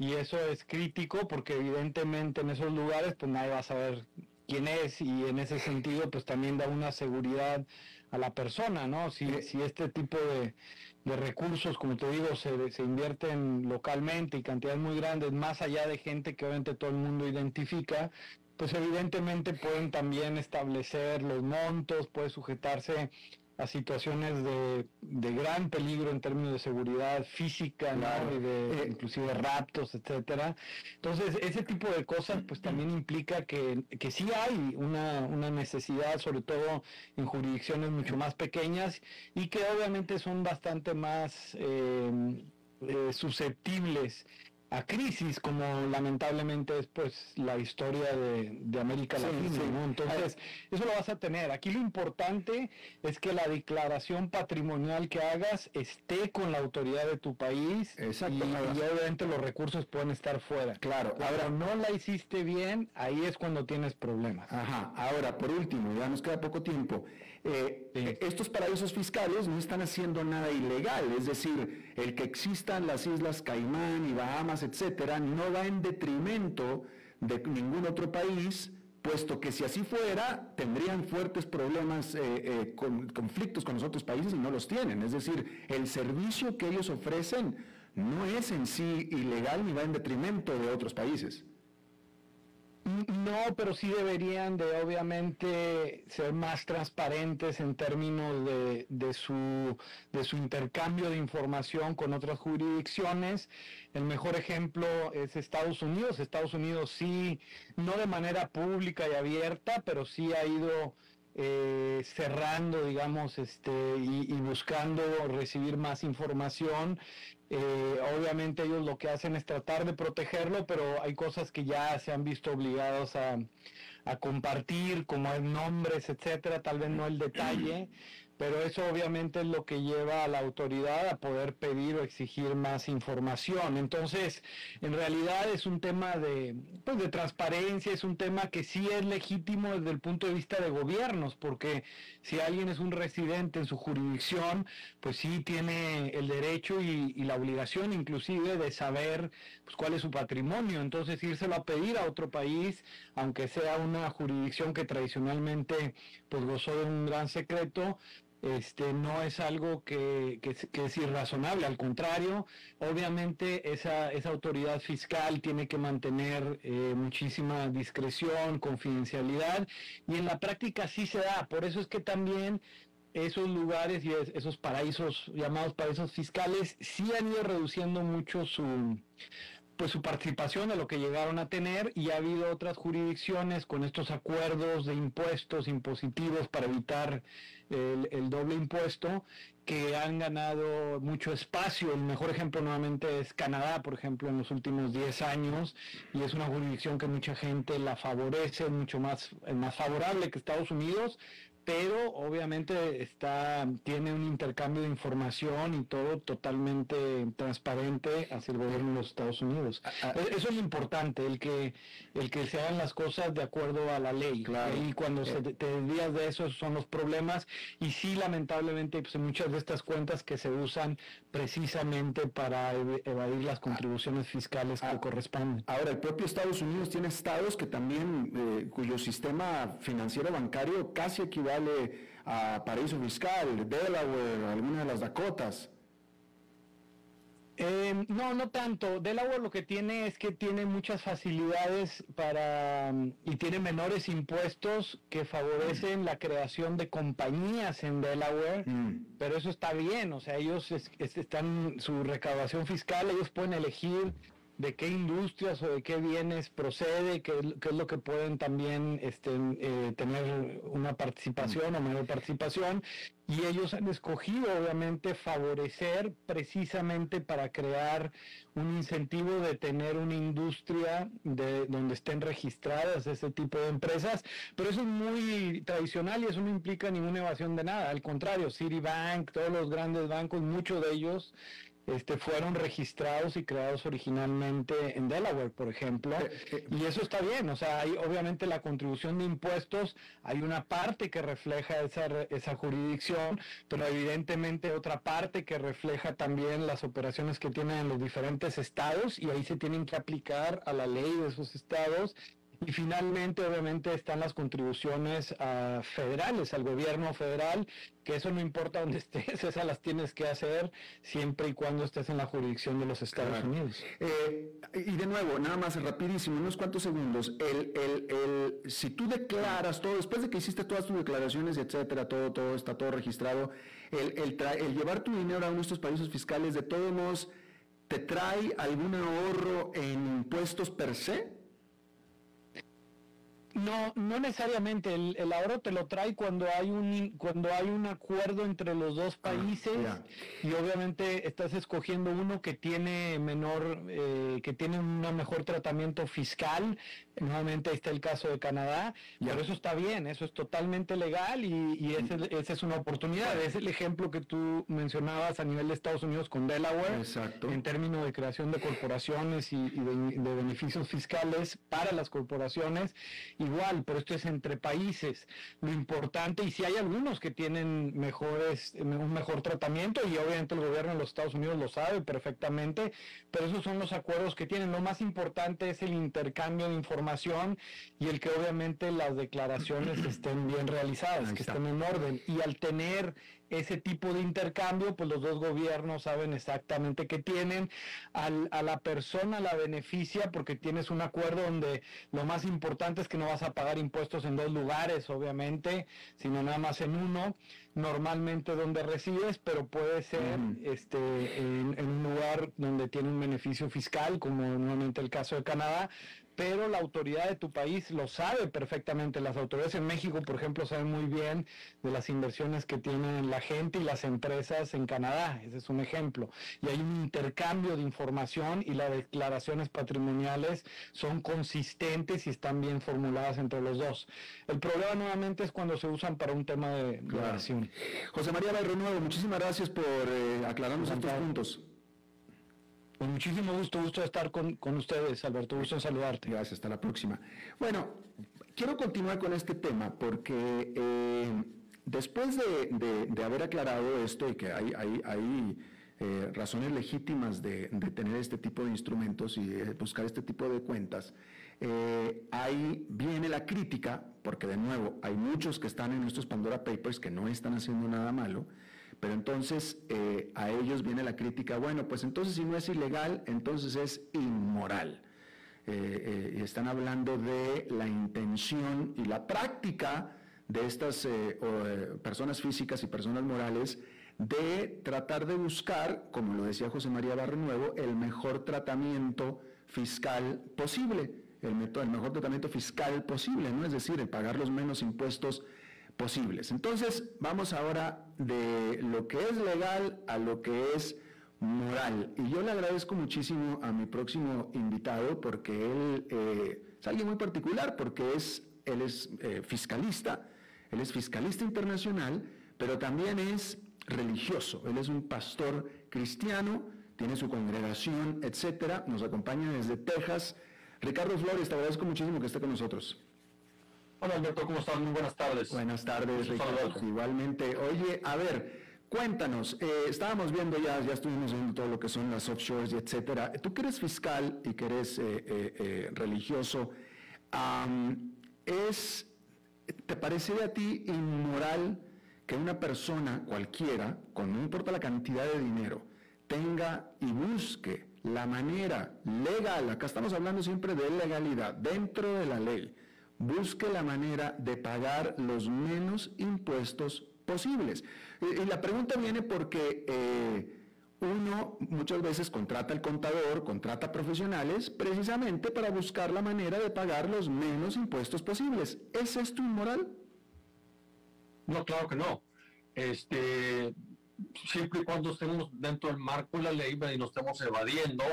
Y eso es crítico porque evidentemente en esos lugares pues nadie va a saber quién es y en ese sentido pues también da una seguridad a la persona, ¿no? Si, si este tipo de, recursos, como te digo, se, se invierten localmente y cantidades muy grandes, más allá de gente que obviamente todo el mundo identifica, pues evidentemente pueden también establecer los montos, puede sujetarse a situaciones de, de, gran peligro en términos de seguridad física, y de, eh, inclusive raptos, etcétera. Entonces, ese tipo de cosas pues también implica que, que sí hay una, una, necesidad, sobre todo en jurisdicciones mucho más pequeñas y que obviamente son bastante más eh, eh, susceptibles a crisis, como lamentablemente es pues la historia de, América Latina, Entonces, eso lo vas a tener. Aquí lo importante es que la declaración patrimonial que hagas esté con la autoridad de tu país Exacto, y, obviamente los recursos pueden estar fuera. Claro. Ahora, no la hiciste bien, ahí es cuando tienes problemas. Ajá. Ahora, por último, ya nos queda poco tiempo. Eh, eh, estos paraísos fiscales no están haciendo nada ilegal, es decir, el que existan las islas Caimán y Bahamas, etcétera, no va en detrimento de ningún otro país, puesto que si así fuera, tendrían fuertes problemas, eh, conflictos con los otros países y no los tienen. Es decir, el servicio que ellos ofrecen no es en sí ilegal ni va en detrimento de otros países. No, pero sí deberían de obviamente ser más transparentes en términos de, de, su, de su intercambio de información con otras jurisdicciones. El mejor ejemplo es Estados Unidos. Estados Unidos sí, no de manera pública y abierta, pero sí ha ido eh, cerrando, digamos, este, y, buscando recibir más información. Eh, obviamente ellos lo que hacen es tratar de protegerlo, pero hay cosas que ya se han visto obligados a, compartir, como es nombres, etcétera, tal vez no el detalle, pero eso obviamente es lo que lleva a la autoridad a poder pedir o exigir más información. Entonces, en realidad es un tema de, pues, de transparencia, es un tema que sí es legítimo desde el punto de vista de gobiernos, porque si alguien es un residente en su jurisdicción, pues sí tiene el derecho y, la obligación inclusive de saber pues, cuál es su patrimonio. Entonces, írselo a pedir a otro país, aunque sea una jurisdicción que tradicionalmente pues gozó de un gran secreto, este, no es algo que, es irrazonable, al contrario, obviamente esa, esa autoridad fiscal tiene que mantener eh, muchísima discreción, confidencialidad, y en la práctica sí se da, por eso es que también esos lugares y esos paraísos llamados paraísos fiscales sí han ido reduciendo mucho su pues su participación de lo que llegaron a tener y ha habido otras jurisdicciones con estos acuerdos de impuestos impositivos para evitar el, doble impuesto que han ganado mucho espacio. El mejor ejemplo nuevamente es Canadá, por ejemplo, en los últimos 10 años, y es una jurisdicción que mucha gente la favorece, mucho más, más favorable que Estados Unidos, pero obviamente está tiene un intercambio de información y todo totalmente transparente hacia el gobierno de los Estados Unidos. Ah, ah. E-, eso es importante, el que el que se hagan las cosas de acuerdo a la ley. Y cuando se eh. te desvías de eso son los problemas y sí lamentablemente pues, muchas de estas cuentas que se usan precisamente para evadir las contribuciones fiscales que ah. corresponden. Ahora el propio Estados Unidos tiene estados que también eh, cuyo sistema financiero bancario casi equivale a paraíso fiscal, Delaware, alguna de las Dakotas. Eh, no, no tanto. Delaware lo que tiene es que tiene muchas facilidades para y tiene menores impuestos que favorecen la creación de compañías en Delaware, mm. pero eso está bien, o sea, ellos están su recaudación fiscal, ellos pueden elegir de qué industrias o de qué bienes procede, qué, es lo que pueden también este, eh, tener una participación o mayor participación. Y ellos han escogido, obviamente, favorecer precisamente para crear un incentivo de tener una industria de donde estén registradas ese tipo de empresas. Pero eso es muy tradicional y eso no implica ninguna evasión de nada. Al contrario, Citibank, todos los grandes bancos, muchos de ellos este, fueron registrados y creados originalmente en Delaware, por ejemplo, y eso está bien, o sea, hay obviamente la contribución de impuestos, hay una parte que refleja esa, esa jurisdicción, pero evidentemente otra parte que refleja también las operaciones que tienen en los diferentes estados y ahí se tienen que aplicar a la ley de esos estados y finalmente, obviamente, están las contribuciones uh, federales, al gobierno federal, que eso no importa dónde estés, esas las tienes que hacer siempre y cuando estés en la jurisdicción de los Estados Unidos. Eh, y de nuevo, nada más rapidísimo, unos cuantos segundos. El, el, el, si tú declaras todo, después de que hiciste todas tus declaraciones, etcétera, todo, todo está todo registrado, el, el llevar tu dinero a uno de estos países fiscales, de todos modos, ¿te trae algún ahorro en impuestos per se? No, no necesariamente. El, ahorro te lo trae cuando hay un cuando hay un acuerdo entre los dos ah, países y obviamente estás escogiendo uno que tiene menor, eh, que tiene un mejor tratamiento fiscal. Nuevamente está el caso de Canadá, pero eso está bien, eso es totalmente legal y, esa es una oportunidad. Es el ejemplo que tú mencionabas a nivel de Estados Unidos con Delaware, Exacto. en términos de creación de corporaciones y, de, de beneficios fiscales para las corporaciones igual, pero esto es entre países. Lo importante, y si hay algunos que tienen mejores, un mejor tratamiento, y obviamente el gobierno de los Estados Unidos lo sabe perfectamente, pero esos son los acuerdos que tienen. Lo más importante es el intercambio de información y el que obviamente las declaraciones estén bien realizadas, que estén en orden. Y al tener ese tipo de intercambio, pues los dos gobiernos saben exactamente qué tienen. a la persona la beneficia porque tienes un acuerdo donde lo más importante es que no vas a pagar impuestos en dos lugares, obviamente, sino nada más en uno, normalmente donde resides, pero puede ser este, en, en, un lugar donde tiene un beneficio fiscal, como normalmente el caso de Canadá, pero la autoridad de tu país lo sabe perfectamente. Las autoridades en México, por ejemplo, saben muy bien de las inversiones que tienen la gente y las empresas en Canadá. Ese es un ejemplo. Y hay un intercambio de información y las declaraciones patrimoniales son consistentes y están bien formuladas entre los dos. El problema nuevamente es cuando se usan para un tema de declaración. José María Nuevo, muchísimas gracias por eh, aclararnos estos puntos. Con muchísimo gusto, gusto de estar con, ustedes, Alberto, gusto en saludarte. Gracias, hasta la próxima. Bueno, quiero continuar con este tema porque eh, después de, haber aclarado esto y que hay, hay, eh, razones legítimas de, tener este tipo de instrumentos y buscar este tipo de cuentas, eh, ahí viene la crítica, porque de nuevo hay muchos que están en estos Pandora Papers que no están haciendo nada malo, pero entonces eh, a ellos viene la crítica, bueno, pues entonces si no es ilegal, entonces es inmoral. Eh, eh, están hablando de la intención y la práctica de estas personas físicas y personas morales de tratar de buscar, como lo decía José María Nuevo, el mejor tratamiento fiscal posible, el, el mejor tratamiento fiscal posible, ¿no? Es decir, el pagar los menos impuestos. Entonces, vamos ahora de lo que es legal a lo que es moral. Y yo le agradezco muchísimo a mi próximo invitado porque él eh, es alguien muy particular, porque es, él es eh, fiscalista, él es fiscalista internacional, pero también es religioso. Él es un pastor cristiano, tiene su congregación, etcétera. Nos acompaña desde Texas. Ricardo Flores, te agradezco muchísimo que esté con nosotros. Hola Alberto, ¿cómo estás? Muy buenas tardes. Buenas tardes, Ricardo. Igualmente. Oye, a ver, cuéntanos, eh, estábamos viendo ya, ya estuvimos viendo todo lo que son las offshores y etcétera. Tú que eres fiscal y que eres eh, eh, religioso, es, ¿te parece a ti inmoral que una persona cualquiera, con no importa la cantidad de dinero, tenga y busque la manera legal, acá estamos hablando siempre de legalidad, dentro de la ley, busque la manera de pagar los menos impuestos posibles. Y, la pregunta viene porque eh, uno muchas veces contrata al contador, contrata profesionales, precisamente para buscar la manera de pagar los menos impuestos posibles. ¿Es esto inmoral? No, claro que no. Este, siempre y cuando estemos dentro del marco de la ley y no estemos evadiendo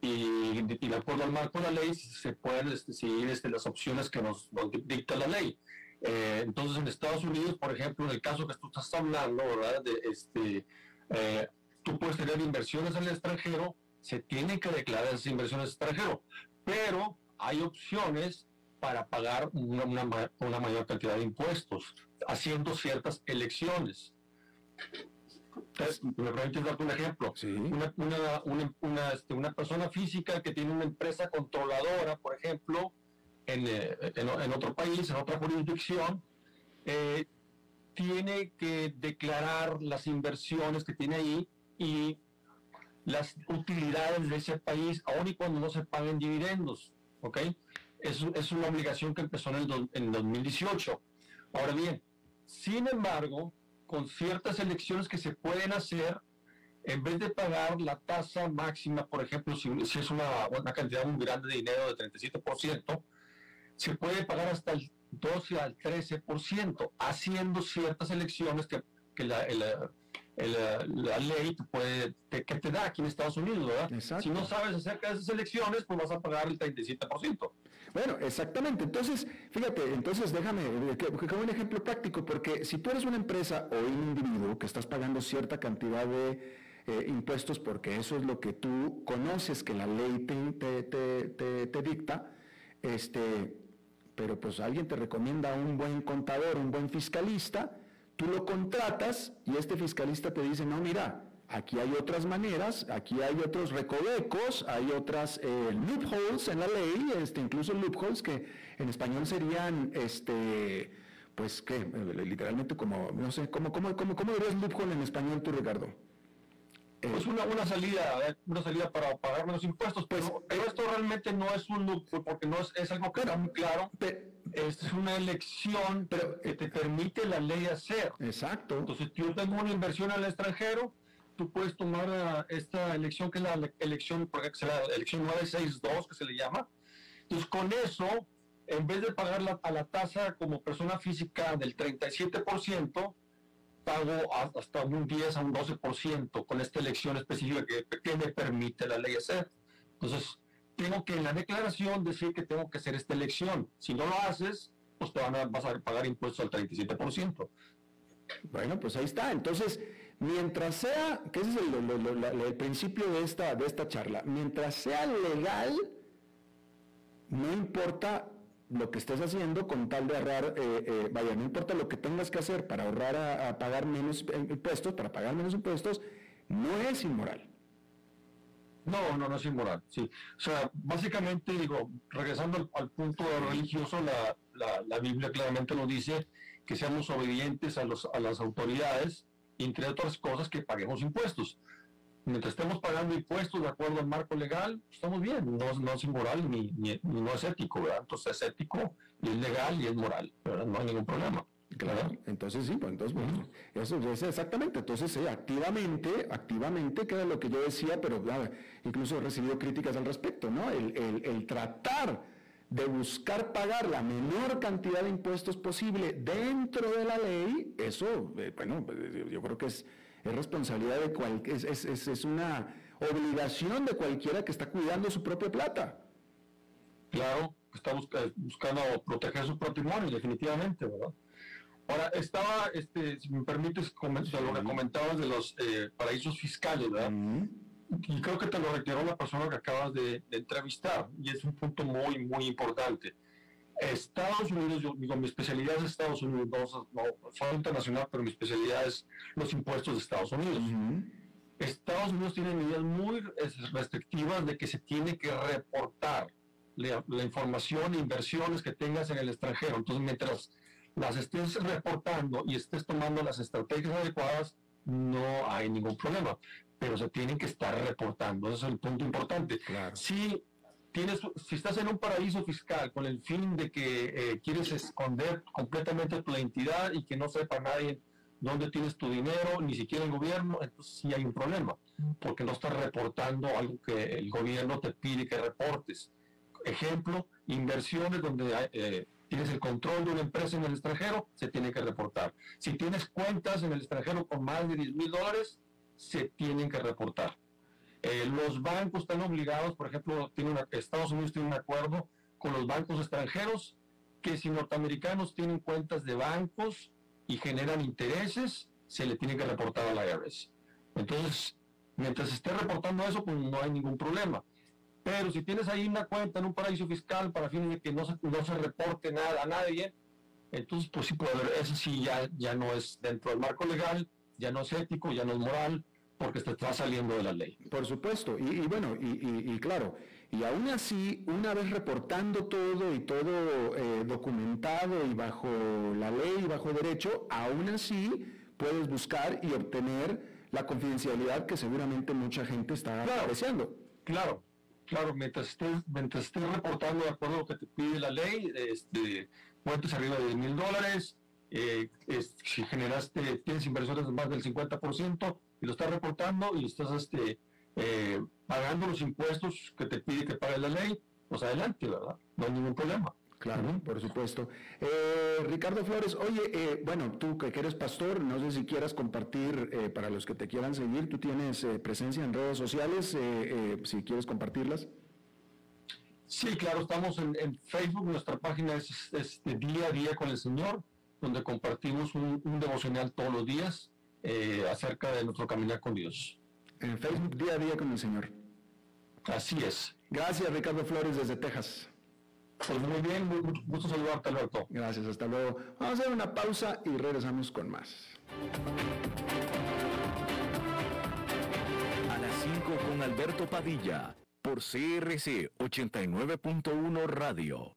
y, de acuerdo al marco de la ley se pueden este, seguir este, las opciones que nos, dicta la ley. Eh, entonces, en Estados Unidos, por ejemplo, en el caso que tú estás hablando, ¿verdad? De, este, eh, tú puedes tener inversiones en el extranjero, se tienen que declarar esas inversiones extranjero, pero hay opciones para pagar una, una mayor cantidad de impuestos, haciendo ciertas elecciones. Me permites darte un ejemplo. Este, una, persona física que tiene una empresa controladora, por ejemplo, en, eh, otro país, en otra jurisdicción, eh, tiene que declarar las inversiones que tiene ahí y las utilidades de ese país, aun y cuando no se paguen dividendos. ¿Ok? Es, es una obligación que empezó en el, en el 2018. Ahora bien, sin embargo, con ciertas elecciones que se pueden hacer, en vez de pagar la tasa máxima, por ejemplo, si, es una, cantidad muy grande de dinero de 37%, se puede pagar hasta el 12 al 13%, haciendo ciertas elecciones que, que la, la, ley te puede, que te da aquí en Estados Unidos, ¿verdad? Si no sabes acerca de esas elecciones, pues vas a pagar el 37%. Bueno, exactamente. Entonces, fíjate, entonces déjame, eh, que, un ejemplo práctico, porque si tú eres una empresa o un individuo que estás pagando cierta cantidad de eh, impuestos porque eso es lo que tú conoces que la ley te, te, te, dicta, este, pero pues alguien te recomienda un buen contador, un buen fiscalista, tú lo contratas y este fiscalista te dice, no, mira, aquí hay otras maneras, aquí hay otros recovecos, hay otras eh, loopholes en la ley, este, incluso loopholes que en español serían, este, pues, que literalmente como, no sé, ¿cómo, cómo, cómo, cómo dirías loophole en español tú, Ricardo? pues una, una salida, una salida para pagar menos impuestos, pero, pero esto realmente no es un loophole porque no es, es algo que está muy claro es una elección pero, que te permite la ley hacer. Exacto. Entonces, yo tengo una inversión al extranjero, tú puedes tomar ah, esta elección que es la elección, la elección 962 que se le llama. Entonces, con eso, en vez de pagar a la tasa como persona física del 37%, pago hasta un 10 a un 12% con esta elección específica que, que me permite la ley hacer. Entonces, tengo que en la declaración decir que tengo que hacer esta elección. Si no lo haces, pues te van a, vas a pagar impuestos al 37%. Bueno, pues ahí está. Entonces, mientras sea, que ese es el, principio de esta, de esta charla, mientras sea legal, no importa lo que estés haciendo con tal de ahorrar, eh, eh, vaya, no importa lo que tengas que hacer para ahorrar a pagar menos impuestos, para pagar menos impuestos, no es inmoral. No, no, no es inmoral, sí. O sea, básicamente, digo, regresando al, punto religioso, la, la, Biblia claramente lo dice, que seamos obedientes a, los, a las autoridades, entre otras cosas, que paguemos impuestos. Mientras estemos pagando impuestos de acuerdo al marco legal, estamos bien, no, no es inmoral ni, ni, no es ético, ¿verdad? Entonces es ético, y es legal y es moral, ¿verdad? No hay ningún problema. Claro, entonces sí, pues entonces, bueno, eso es exactamente, entonces sí, activamente, activamente, que era lo que yo decía, pero incluso he recibido críticas al respecto, ¿no? El, el, el, tratar de buscar pagar la menor cantidad de impuestos posible dentro de la ley, eso, eh, bueno, pues, yo creo que es, es responsabilidad de cualquier, es, es, es una obligación de cualquiera que está cuidando su propia plata. Claro, está buscando proteger su patrimonio, definitivamente, ¿verdad? Ahora, estaba, este, si me permites, lo que comentabas de los eh, paraísos fiscales, ¿verdad? Y creo que te lo reiteró la persona que acabas de, entrevistar, y es un punto muy, muy importante. Estados Unidos, yo digo, mi especialidad es Estados Unidos, no, soy internacional, pero mi especialidad es los impuestos de Estados Unidos. Estados Unidos tiene medidas muy restrictivas de que se tiene que reportar la, la información e inversiones que tengas en el extranjero. Entonces, mientras las estés reportando y estés tomando las estrategias adecuadas, no hay ningún problema. Pero se tienen que estar reportando. Ese es el punto importante. Si, tienes, si estás en un paraíso fiscal con el fin de que eh, quieres esconder completamente tu identidad y que no sepa nadie dónde tienes tu dinero, ni siquiera el gobierno, entonces sí hay un problema, porque no estás reportando algo que el gobierno te pide que reportes. Ejemplo, inversiones donde eh, tienes el control de una empresa en el extranjero, se tiene que reportar. Si tienes cuentas en el extranjero con más de 10 mil dólares, se tienen que reportar. Eh, los bancos están obligados, por ejemplo, tiene Estados Unidos tiene un acuerdo con los bancos extranjeros que si norteamericanos tienen cuentas de bancos y generan intereses, se le tiene que reportar a la IRS. Entonces, mientras esté reportando eso, pues no hay ningún problema. Pero si tienes ahí una cuenta en un paraíso fiscal para fines de que no se, no se reporte nada a nadie, entonces pues sí puede haber, eso sí ya, ya no es dentro del marco legal, ya no es ético, ya no es moral, porque te está saliendo de la ley. Por supuesto, y, bueno, y, claro, y aún así, una vez reportando todo y todo eh, documentado y bajo la ley y bajo derecho, aún así puedes buscar y obtener la confidencialidad que seguramente mucha gente está apreciando. Claro, claro, mientras estés, mientras estés reportando de acuerdo a lo que te pide la ley, este, cuentas arriba de 10 mil dólares, eh, si generaste, tienes inversiones de más del 50% y lo estás reportando y estás este, eh, pagando los impuestos que te pide que pague la ley, pues adelante, ¿verdad? No hay ningún problema. Claro, por supuesto. Eh, Ricardo Flores, oye, eh, bueno, tú que eres pastor, no sé si quieras compartir, eh, para los que te quieran seguir, tú tienes presencia en redes sociales, si quieres compartirlas. Sí, claro, estamos en, Facebook, nuestra página es, Día a Día con el Señor, donde compartimos un, devocional todos los días acerca de nuestro caminar con Dios. En Facebook, Día a Día con el Señor. Así es. Gracias, Ricardo Flores, desde Texas. Pues muy bien, muy, gusto saludarte, Alberto. Gracias, hasta luego. Vamos a hacer una pausa y regresamos con más. A las 5 con Alberto Padilla, por CRC 89.1 Radio.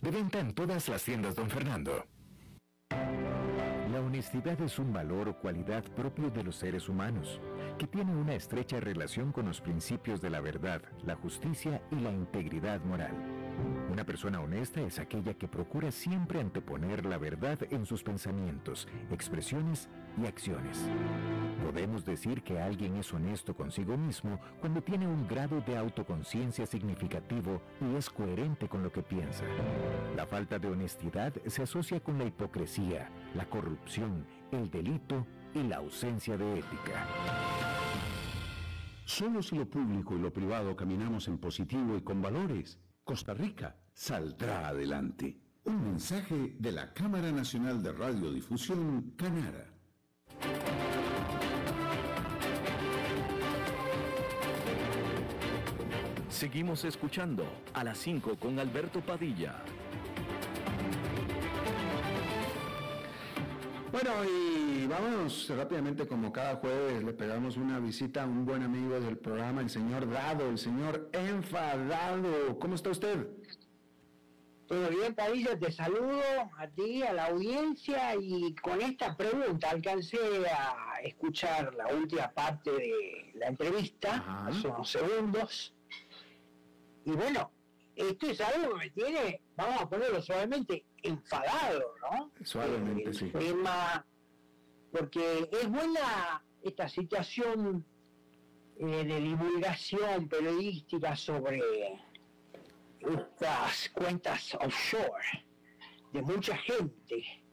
De venta en todas las tiendas, don Fernando. La honestidad es un valor o cualidad propio de los seres humanos, que tiene una estrecha relación con los principios de la verdad, la justicia y la integridad moral. Una persona honesta es aquella que procura siempre anteponer la verdad en sus pensamientos, expresiones y acciones. Podemos decir que alguien es honesto consigo mismo cuando tiene un grado de autoconciencia significativo y es coherente con lo que piensa. La falta de honestidad se asocia con la hipocresía, la corrupción, el delito y la ausencia de ética. Solo si lo público y lo privado caminamos en positivo y con valores, Costa Rica saldrá adelante. Un mensaje de la Cámara Nacional de Radiodifusión, Canara. Seguimos escuchando a las 5 con Alberto Padilla. Bueno, y vámonos rápidamente, como cada jueves, le pegamos una visita a un buen amigo del programa, el señor Dado, el señor Enfadado. ¿Cómo está usted? Todo bien, Padilla, te saludo a ti, a la audiencia, y con esta pregunta alcancé a escuchar la última parte de la entrevista, hace unos segundos, y bueno, esto es algo que me tiene, vamos a ponerlo suavemente, enfadado, ¿no? Suavemente, el sí. Tema, porque es buena esta situación eh, de divulgación periodística sobre estas cuentas offshore de mucha gente.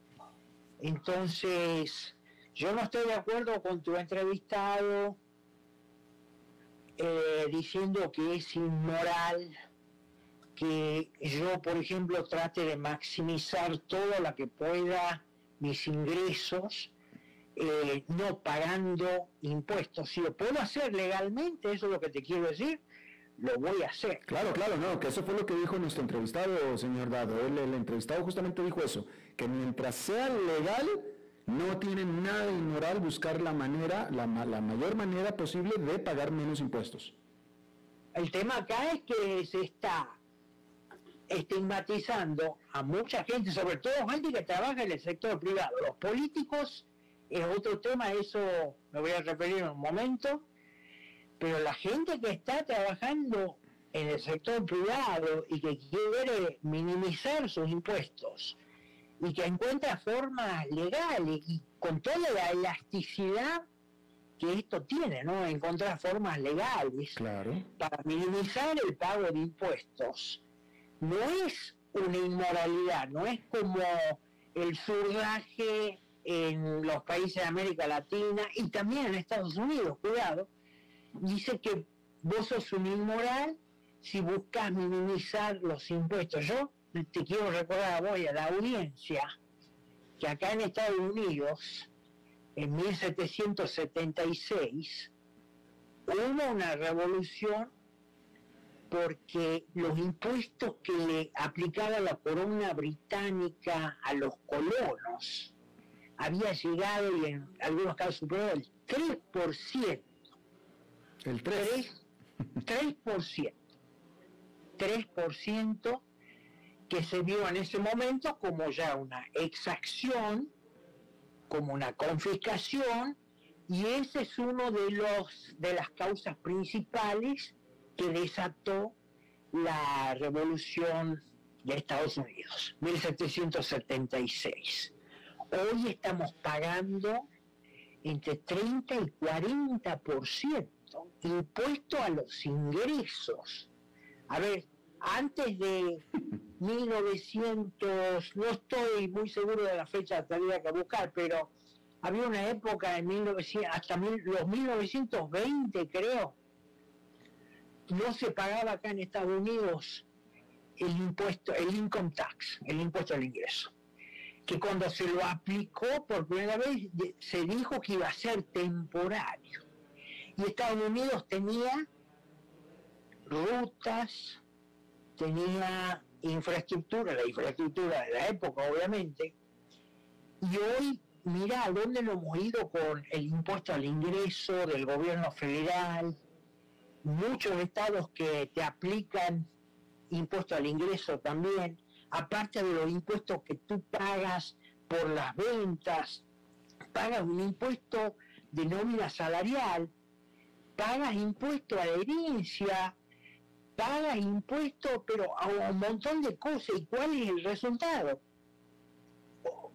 Entonces, yo no estoy de acuerdo con tu entrevistado eh, diciendo que es inmoral que yo, por ejemplo, trate de maximizar todo lo que pueda mis ingresos, eh, no pagando impuestos. Si lo puedo hacer legalmente, eso es lo que te quiero decir, lo voy a hacer. Claro, claro, no, que eso fue lo que dijo nuestro entrevistado, señor Dado. el entrevistado justamente dijo eso, que mientras sea legal, no tiene nada de inmoral buscar la manera, la, la mayor manera posible de pagar menos impuestos. El tema acá es que se está estigmatizando a mucha gente, sobre todo gente que trabaja en el sector privado. Los políticos es otro tema, eso me voy a referir en un momento, pero la gente que está trabajando en el sector privado y que quiere minimizar sus impuestos y que encuentra formas legales y con toda la elasticidad que esto tiene, ¿no? Encontrar formas legales para minimizar el pago de impuestos no es una inmoralidad, no es como el surdaje en los países de América Latina y también en Estados Unidos, cuidado, dice que vos sos un inmoral si buscas minimizar los impuestos. Yo te quiero recordar a vos a la audiencia que acá en Estados Unidos, en 1776, hubo una revolución porque los impuestos que le aplicaba la corona británica a los colonos había llegado, y en algunos casos superó el 3%. El 3%. 3%. 3% que se vio en ese momento como ya una exacción, como una confiscación, y ese es uno de los de las causas principales que desató la revolución de Estados Unidos, 1776. Hoy estamos pagando entre 30 y 40% impuesto a los ingresos. A ver, antes de 1900, no estoy muy seguro de la fecha, tendría que buscar, pero había una época en 1900, hasta los 1920 creo, no se pagaba acá en Estados Unidos el impuesto, el income tax, el impuesto al ingreso. Que cuando se lo aplicó por primera vez se dijo que iba a ser temporario. Y Estados Unidos tenía rutas, tenía infraestructura, la infraestructura de la época obviamente, y hoy mira a dónde lo hemos ido con el impuesto al ingreso del gobierno federal, muchos estados que te aplican impuesto al ingreso también, aparte de los impuestos que tú pagas por las ventas, pagas un impuesto de nómina salarial, pagas impuesto a herencia, pagas impuestos, pero a un montón de cosas. ¿Y cuál es el resultado?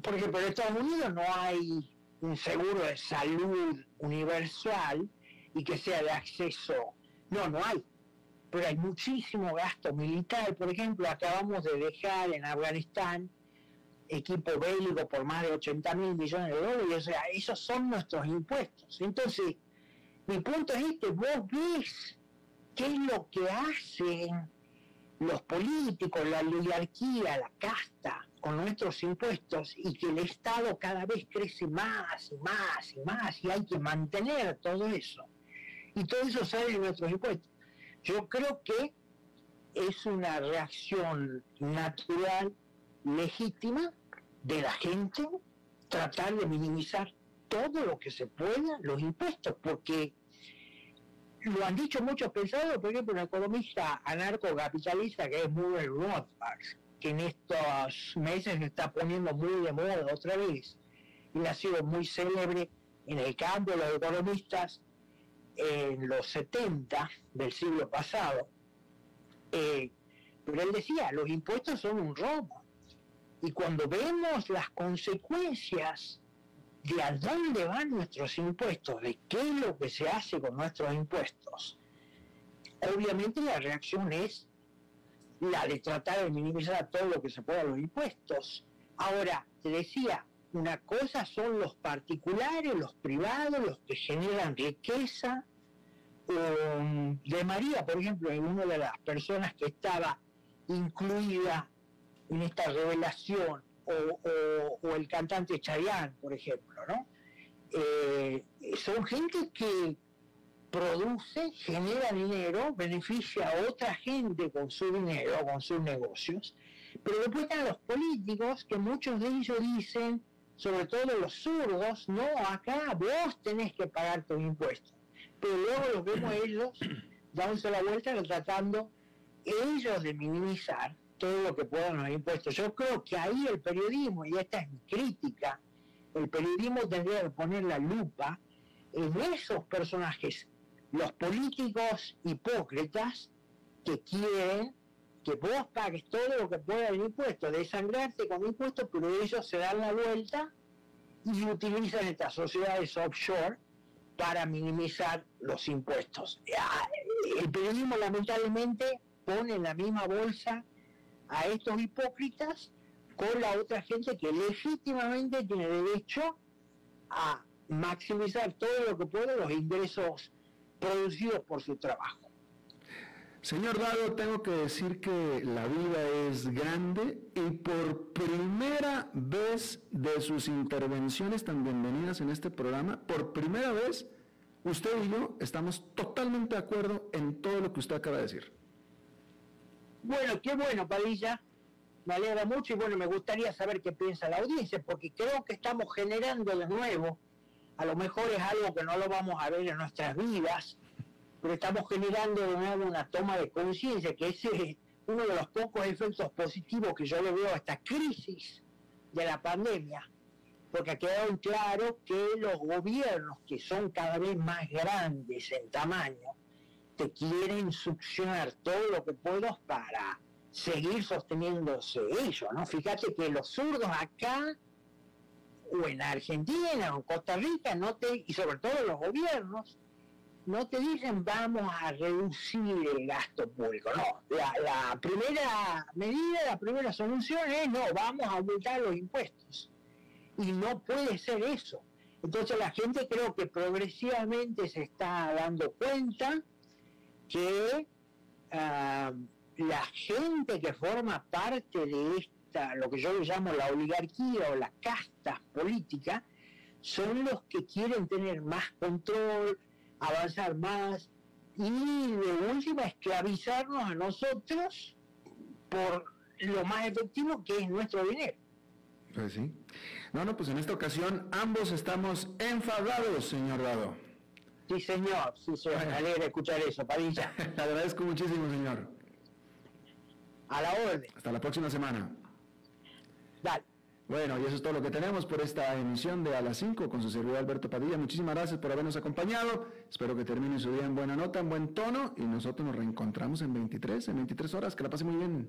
Por ejemplo, Estados Unidos no hay un seguro de salud universal y que sea de acceso. No, no hay pero hay muchísimo gasto militar. Por ejemplo, acabamos de dejar en Afganistán equipo bélico por más de 80 mil millones de dólares, o sea, esos son nuestros impuestos. Entonces, mi punto es este, vos ves qué es lo que hacen los políticos, la oligarquía, la casta con nuestros impuestos y que el Estado cada vez crece más y más y más y hay que mantener todo eso. Y todo eso sale de nuestros impuestos. Yo creo que es una reacción natural, legítima de la gente tratar de minimizar todo lo que se pueda los impuestos, porque lo han dicho muchos pensadores, por ejemplo, un economista anarcocapitalista que es Murray Rothbard, que en estos meses se está poniendo muy de moda otra vez, y ha sido muy célebre en el campo de los economistas, en los 70 del siglo pasado, eh, pero él decía, los impuestos son un robo. Y cuando vemos las consecuencias de a dónde van nuestros impuestos, de qué es lo que se hace con nuestros impuestos, obviamente la reacción es la de tratar de minimizar todo lo que se pueda los impuestos. Ahora, te decía, una cosa son los particulares, los privados, los que generan riqueza. de María, por ejemplo, es una de las personas que estaba incluida en esta revelación, o, el cantante Chayanne, por ejemplo, ¿no? Eh, son gente que produce, genera dinero, beneficia a otra gente con su dinero, con sus negocios, pero después están los políticos que muchos de ellos dicen, sobre todo los zurdos, no, acá vos tenés que pagar tus impuestos. Pero luego los vemos ellos dándose la vuelta tratando ellos de minimizar todo lo que puedan los impuestos. Yo creo que ahí el periodismo, y esta es mi crítica, el periodismo tendría que poner la lupa en esos personajes, los políticos hipócritas que quieren que vos pagues todo lo que pueda en impuestos, desangrarte con impuestos, pero ellos se dan la vuelta y utilizan estas sociedades offshore para minimizar los impuestos. Ah, el periodismo lamentablemente pone en la misma bolsa a estos hipócritas con la otra gente que legítimamente tiene derecho a maximizar todo lo que puede los ingresos producidos por su trabajo. Señor Dado, tengo que decir que la vida es grande y por primera vez de sus intervenciones tan bienvenidas en este programa, por primera vez, usted y yo estamos totalmente de acuerdo en todo lo que usted acaba de decir. Bueno, qué bueno, Padilla. Me alegra mucho y bueno, me gustaría saber qué piensa la audiencia, porque creo que estamos generando de nuevo, a lo mejor es algo que no lo vamos a ver en nuestras vidas, pero estamos generando de nuevo una toma de conciencia, que ese uno de los pocos efectos positivos que yo le veo a esta crisis de la pandemia, porque ha quedado claro que los gobiernos que son cada vez más grandes en tamaño, te quieren succionar todo lo que puedo para seguir sosteniéndose ellos, ¿no? Fíjate que los zurdos acá, o en Argentina, o en Costa Rica, no te, y sobre todo los gobiernos, no te dicen vamos a reducir el gasto público, no. La, primera medida, la primera solución es no, vamos a aumentar los impuestos. Y no puede ser eso. Entonces la gente creo que progresivamente se está dando cuenta que la gente que forma parte de esta, lo que yo llamo la oligarquía o la casta política, son los que quieren tener más control, avanzar más y de última esclavizarnos a nosotros por lo más efectivo que es nuestro dinero. Pues sí. No, no, pues en esta ocasión ambos estamos enfadados, señor Dado. Sí, señor, sí, señor. Me alegra escuchar eso, Padilla. Le agradezco muchísimo, señor. A la orden. Hasta la próxima semana. Dale. Bueno, y eso es todo lo que tenemos por esta emisión de A las 5 con su servidor Alberto Padilla. Muchísimas gracias por habernos acompañado. Espero que termine su día en buena nota, en buen tono y nosotros nos reencontramos en 23, en 23 horas. Que la pase muy bien.